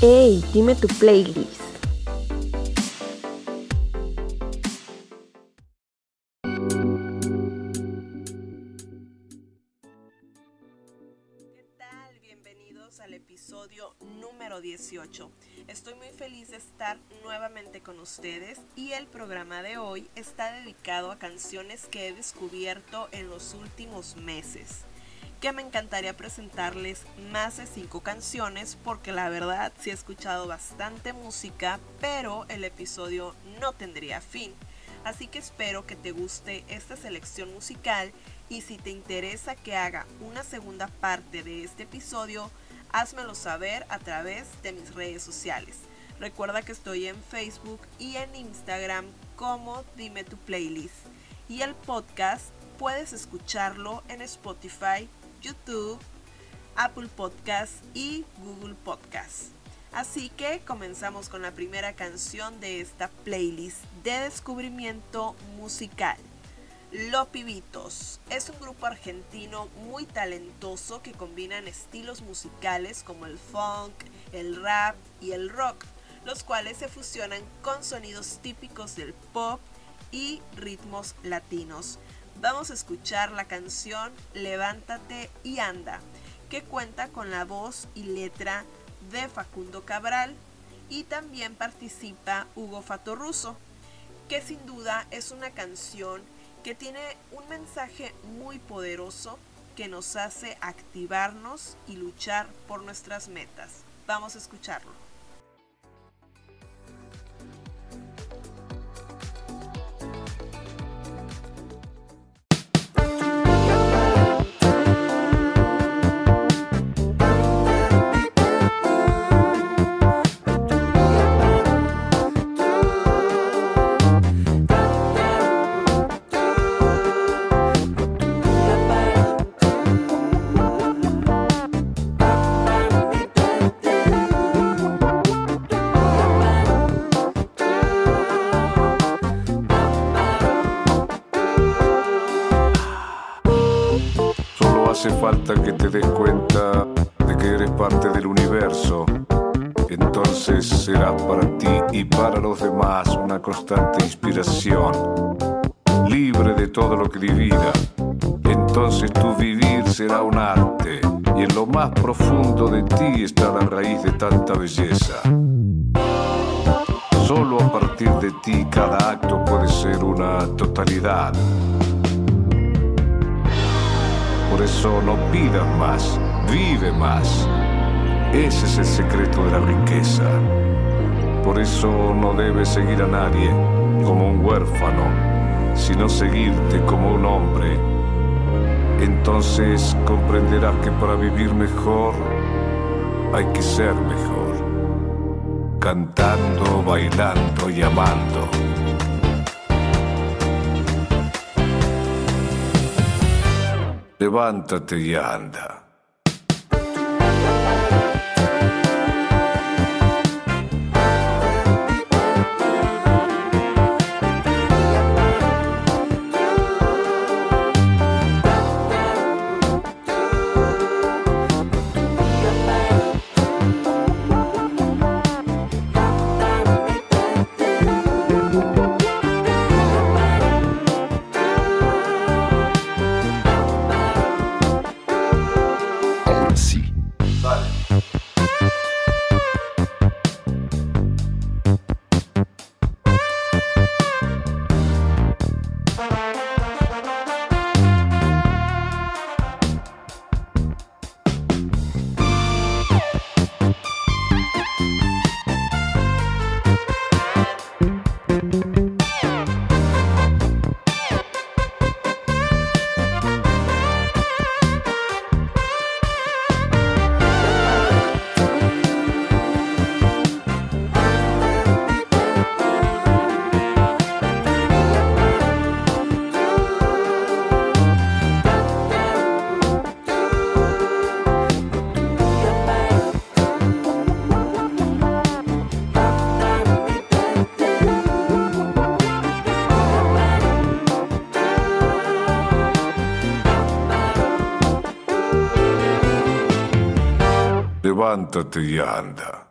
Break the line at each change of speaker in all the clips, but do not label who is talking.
Hey, dime tu playlist.
¿Qué tal? Bienvenidos al episodio número 18. Estoy muy feliz de estar nuevamente con ustedes y el programa de hoy está dedicado a canciones que he descubierto en los últimos meses. Que me encantaría presentarles más de 5 canciones porque la verdad sí he escuchado bastante música, pero el episodio no tendría fin. Así que espero que te guste esta selección musical y si te interesa que haga una segunda parte de este episodio, házmelo saber a través de mis redes sociales. Recuerda que estoy en Facebook y en Instagram como Dime tu playlist. Y el podcast puedes escucharlo en Spotify, YouTube, Apple Podcast y Google Podcast. Así que comenzamos con la primera canción de esta playlist de descubrimiento musical. Los Pibitos es un grupo argentino muy talentoso que combinan estilos musicales como el funk, el rap y el rock, los cuales se fusionan con sonidos típicos del pop y ritmos latinos. Vamos a escuchar la canción Levántate y anda, que cuenta con la voz y letra de Facundo Cabral y también participa Hugo Fatorruso, que sin duda es una canción que tiene un mensaje muy poderoso que nos hace activarnos y luchar por nuestras metas. Vamos a escucharlo.
Hace falta que te des cuenta de que eres parte del universo. Entonces serás para ti y para los demás una constante inspiración, libre de todo lo que divida. Entonces tu vivir será un arte y en lo más profundo de ti está la raíz de tanta belleza. Solo a partir de ti cada acto puede ser una totalidad. Por eso no pidas más, vive más. Ese es el secreto de la riqueza. Por eso no debes seguir a nadie como un huérfano, sino seguirte como un hombre. Entonces comprenderás que para vivir mejor hay que ser mejor. Cantando, bailando y amando. Levántate y anda. Y anda.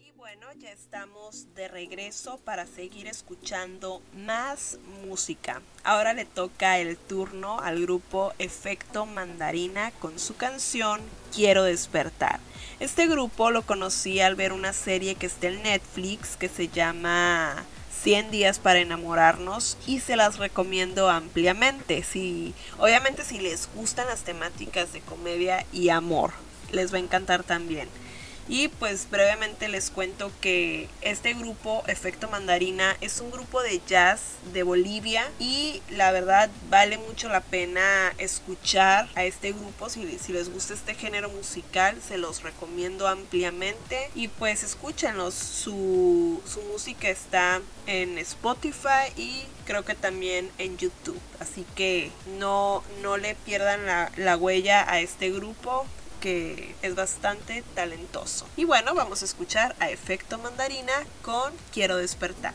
Y bueno, ya estamos de regreso para seguir escuchando más música. Ahora le toca el turno al grupo Efecto Mandarina con su canción Quiero despertar. Este grupo lo conocí al ver una serie que está en Netflix que se llama 100 días para enamorarnos y se las recomiendo ampliamente. Si, obviamente si les gustan las temáticas de comedia y amor, les va a encantar también. Y pues brevemente les cuento que este grupo, Efecto Mandarina, es un grupo de jazz de Bolivia y la verdad vale mucho la pena escuchar a este grupo. Si, si les gusta este género musical, se los recomiendo ampliamente. Y pues escúchenlos, su, su música está en Spotify y creo que también en YouTube. Así que no, no le pierdan la, la huella a este grupo que es bastante talentoso. Y bueno, vamos a escuchar a Efecto Mandarina con Quiero despertar.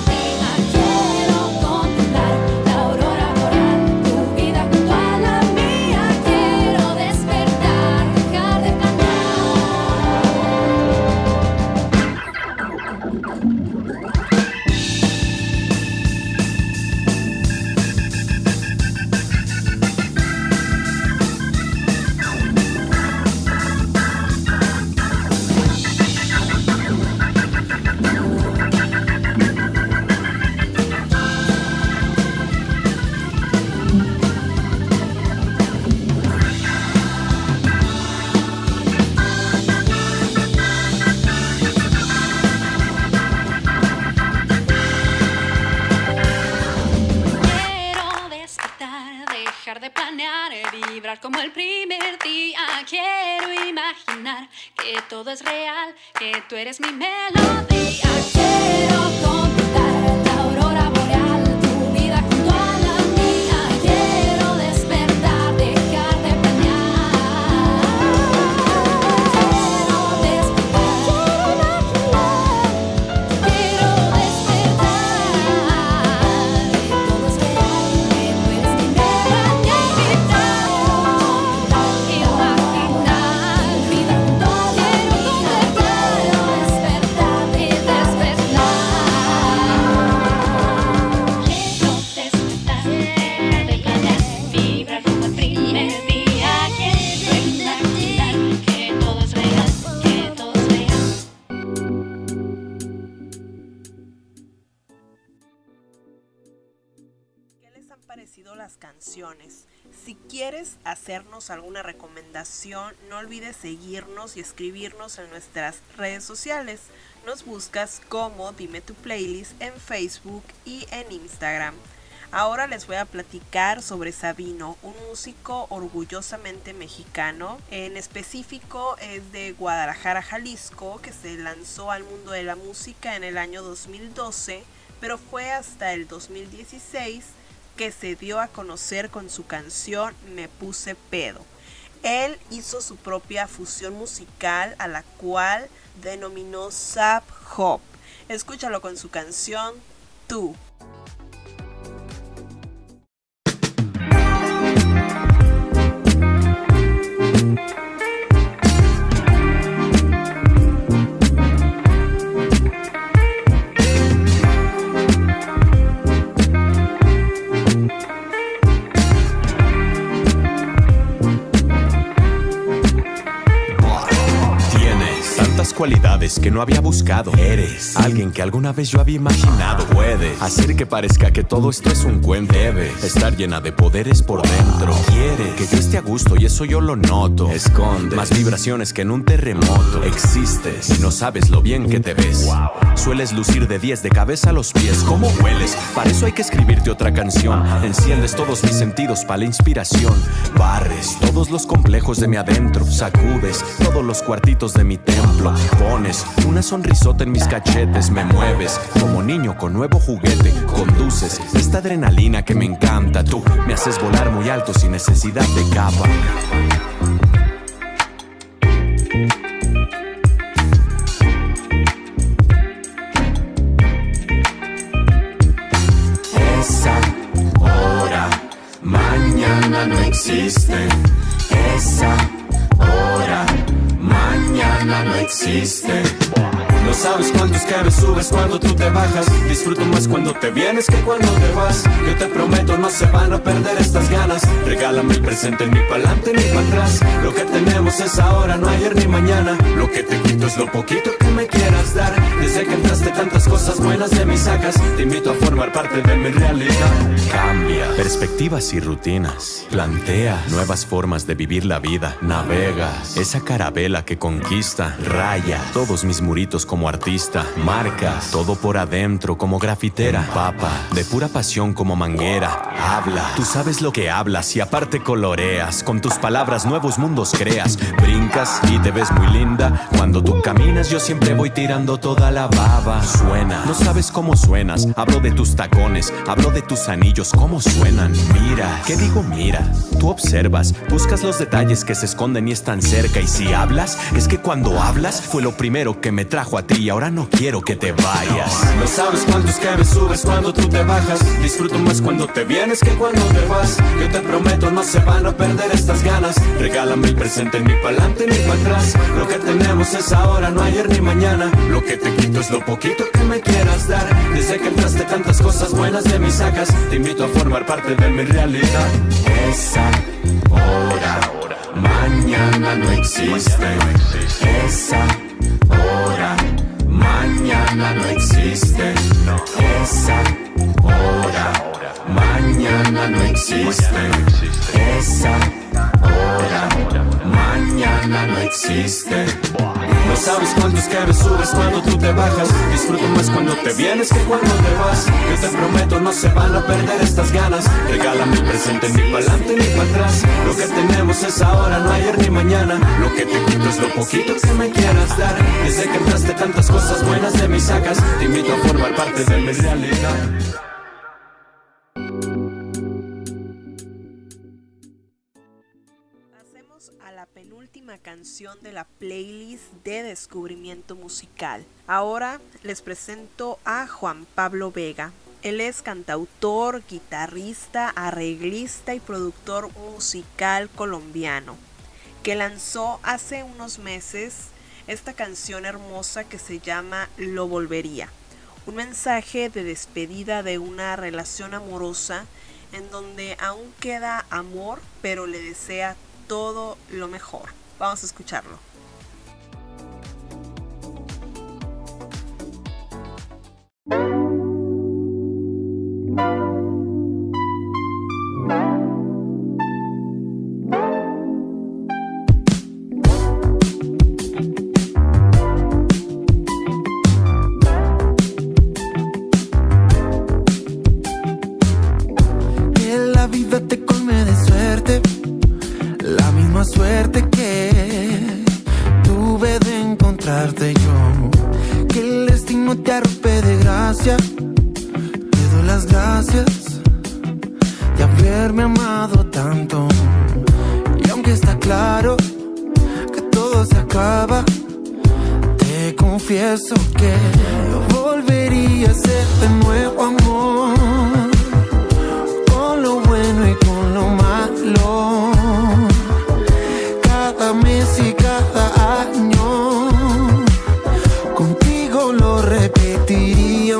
eres mi melodía. Quiero
han parecido las canciones? Si quieres hacernos alguna recomendación, no olvides seguirnos y escribirnos en nuestras redes sociales. Nos buscas como Dime tu playlist en Facebook y en Instagram. Ahora les voy a platicar sobre Sabino, un músico orgullosamente mexicano. En específico es de Guadalajara, Jalisco, que se lanzó al mundo de la música en el año 2012, pero fue hasta el 2016 que se dio a conocer con su canción Me puse pedo. Él hizo su propia fusión musical a la cual denominó Zap Hop. Escúchalo con su canción Tú.
Que no había buscado. Eres alguien que alguna vez yo había imaginado. Puedes hacer que parezca que todo esto es un cuento. Debes estar llena de poderes por dentro. Quieres que yo esté a gusto y eso yo lo noto. Esconde más vibraciones que en un terremoto. Existes y no sabes lo bien que te ves. Sueles lucir de 10 de cabeza a los pies. ¿Cómo hueles? Para eso hay que escribirte otra canción. Enciendes todos mis sentidos para la inspiración. Barres todos los complejos de mi adentro. Sacudes todos los cuartitos de mi templo. Pones una sonrisota en mis cachetes. Me mueves como niño con nuevo juguete. Conduces esta adrenalina que me encanta. Tú me haces volar muy alto sin necesidad de capa. Esa hora mañana no existe. Existe. Sabes cuántos cabes subes cuando tú te bajas. Disfruto más cuando te vienes que cuando te vas. Yo te prometo, no se van a perder estas ganas. Regálame el presente ni para adelante ni para atrás. Lo que tenemos es ahora, no ayer ni mañana. Lo que te quito es lo poquito que me quieras dar. Desde que entraste tantas cosas buenas de mis sacas. Te invito a formar parte de mi realidad. Cambia perspectivas y rutinas. Plantea nuevas formas de vivir la vida. Navega esa carabela que conquista. Raya todos mis muritos como artista. Marca todo por adentro como grafitera. Papa de pura pasión como manguera. Habla, tú sabes lo que hablas y aparte coloreas. Con tus palabras nuevos mundos creas. Brincas y te ves muy linda. Cuando tú caminas yo siempre voy tirando toda la baba. Suena. No sabes cómo suenas. Hablo de tus tacones, hablo de tus anillos, cómo suenan. Mira, ¿qué digo? Mira, tú observas, buscas los detalles que se esconden y están cerca. Y si hablas, es que cuando hablas fue lo primero que me trajo a ti ahora no quiero que te vayas.
No sabes cuántos que me subes cuando tú te bajas. Disfruto más cuando te vienes que cuando te vas. Yo te prometo, no se van a perder estas ganas. Regálame el presente ni para adelante ni para atrás. Lo que tenemos es ahora, no ayer ni mañana. Lo que te quito es lo poquito que me quieras dar. Desde que entraste tantas cosas buenas de mis sacas, te invito a formar parte de mi realidad.
Esa hora, mañana no existe. Esa mañana no existe. Esa hora, mañana no existe. Esa hora, mañana no existe.
No sabes cuántos que me subes cuando tú te bajas. Disfruto más cuando te vienes que cuando te vas. Yo te prometo, no se van a perder estas ganas. Regálame el presente ni para adelante ni para atrás. Lo que tenemos es ahora, no ayer ni mañana. Lo que te quito es lo poquito que me quieras dar. Desde que entraste tantas cosas buenas de mis sacas, te invito a formar parte de mi realidad.
Penúltima canción de la playlist de descubrimiento musical. Ahora les presento a Juan Pablo Vega. Él es cantautor, guitarrista, arreglista y productor musical colombiano, que lanzó hace unos meses esta canción hermosa que se llama Lo Volvería. Un mensaje de despedida de una relación amorosa en donde aún queda amor, pero le desea todo lo mejor. Vamos a escucharlo.
Lo repetiría,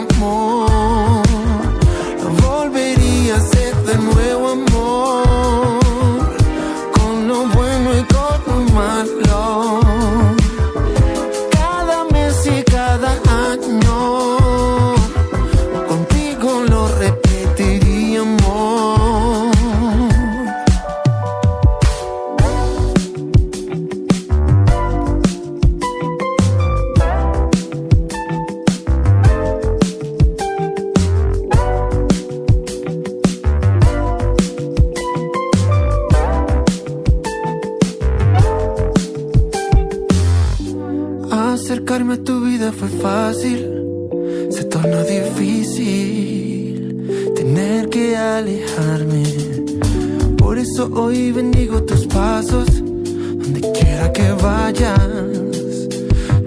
Por eso hoy bendigo tus pasos, donde quiera que vayas,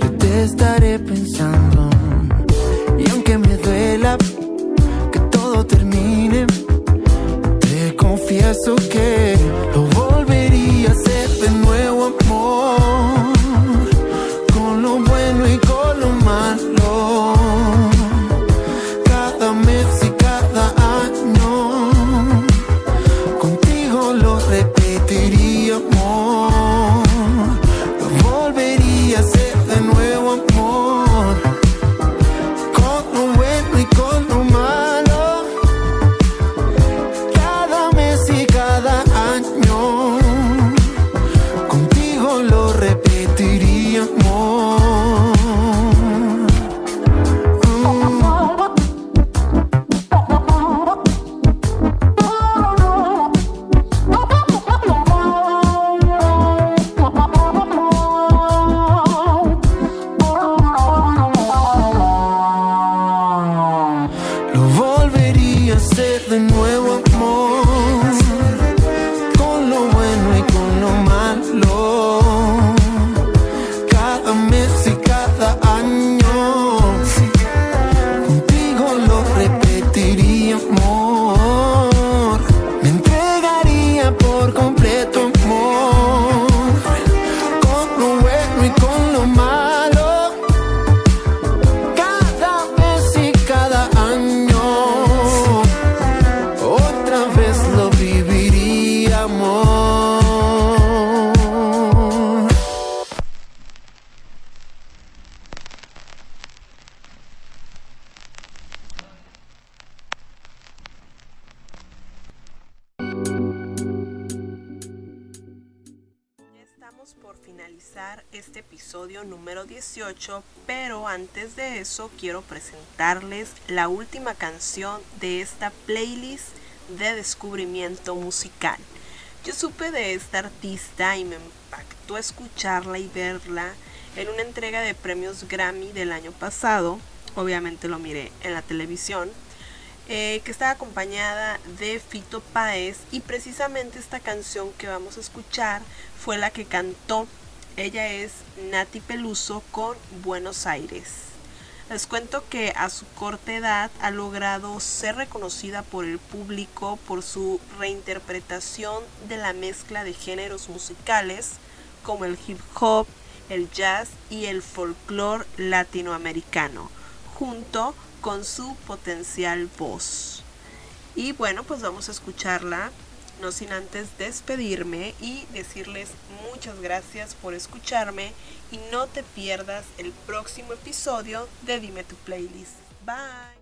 yo te estaré pensando.
Número 18, pero antes de eso quiero presentarles la última canción de esta playlist de descubrimiento musical. Yo supe de esta artista y me impactó escucharla y verla en una entrega de premios Grammy del año pasado. Obviamente lo miré en la televisión eh, que está acompañada de Fito Páez y precisamente esta canción que vamos a escuchar fue la que cantó. Ella es Nati Peluso con Buenos Aires. Les cuento que a su corta edad ha logrado ser reconocida por el público por su reinterpretación de la mezcla de géneros musicales como el hip hop, el jazz y el folclore latinoamericano, junto con su potencial voz. Y bueno, pues vamos a escucharla, no sin antes despedirme y decirles muchas gracias por escucharme y no te pierdas el próximo episodio de Dime tu playlist. Bye.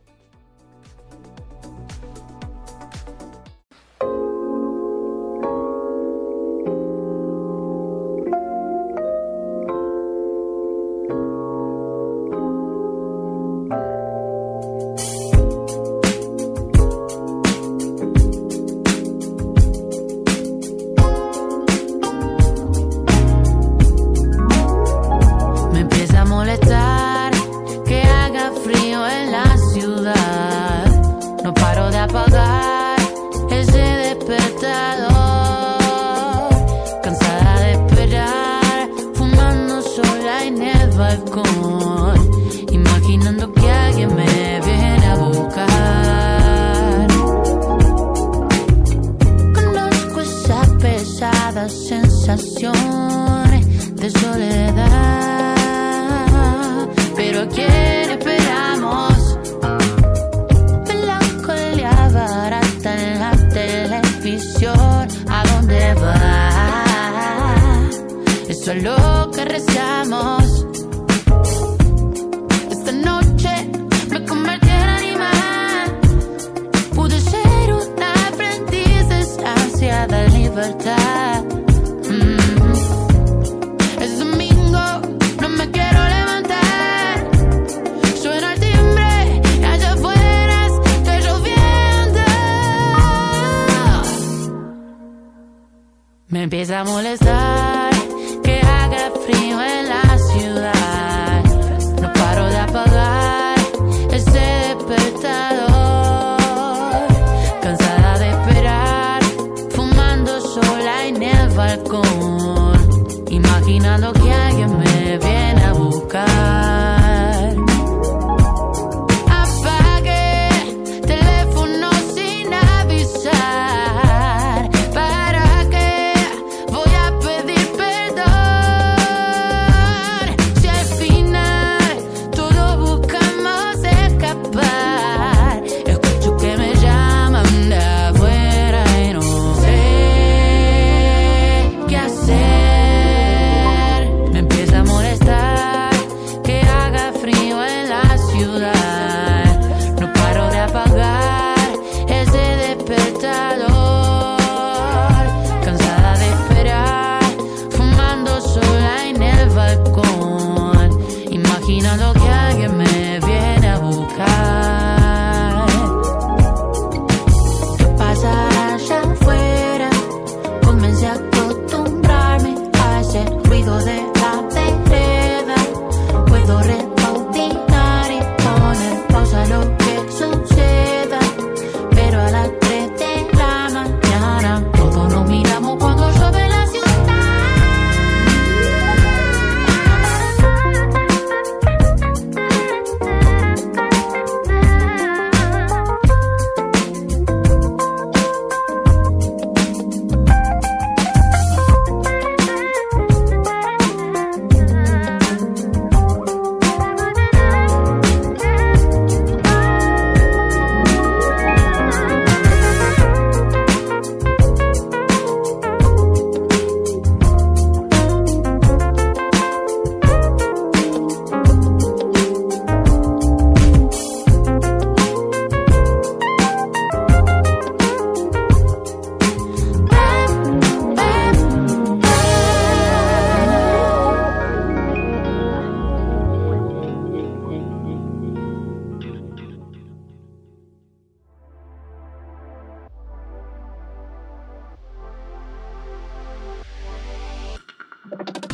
Lo que rezamos. Esta noche me convertí en animal. Pude ser una aprendiz desgraciada en libertad. Mm. Es domingo, no me quiero levantar. Suena el timbre y allá afuera está lloviendo. Me empieza a molestar frío en la ciudad. No paro de apagar ese despertador. Cansada de esperar, fumando sola en el balcón. Imaginando que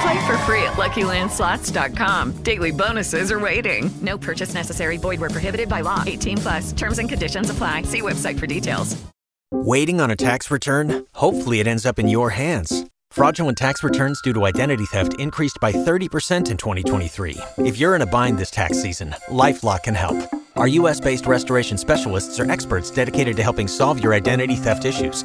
Play for free at LuckyLandSlots.com. Daily bonuses are waiting. No purchase necessary. Void where prohibited by law. 18 plus. Terms and conditions apply. See website for details.
Waiting on a tax return? Hopefully, it ends up in your hands. Fraudulent tax returns due to identity theft increased by 30% in 2023. If you're in a bind this tax season, LifeLock can help. Our U.S.-based restoration specialists are experts dedicated to helping solve your identity theft issues.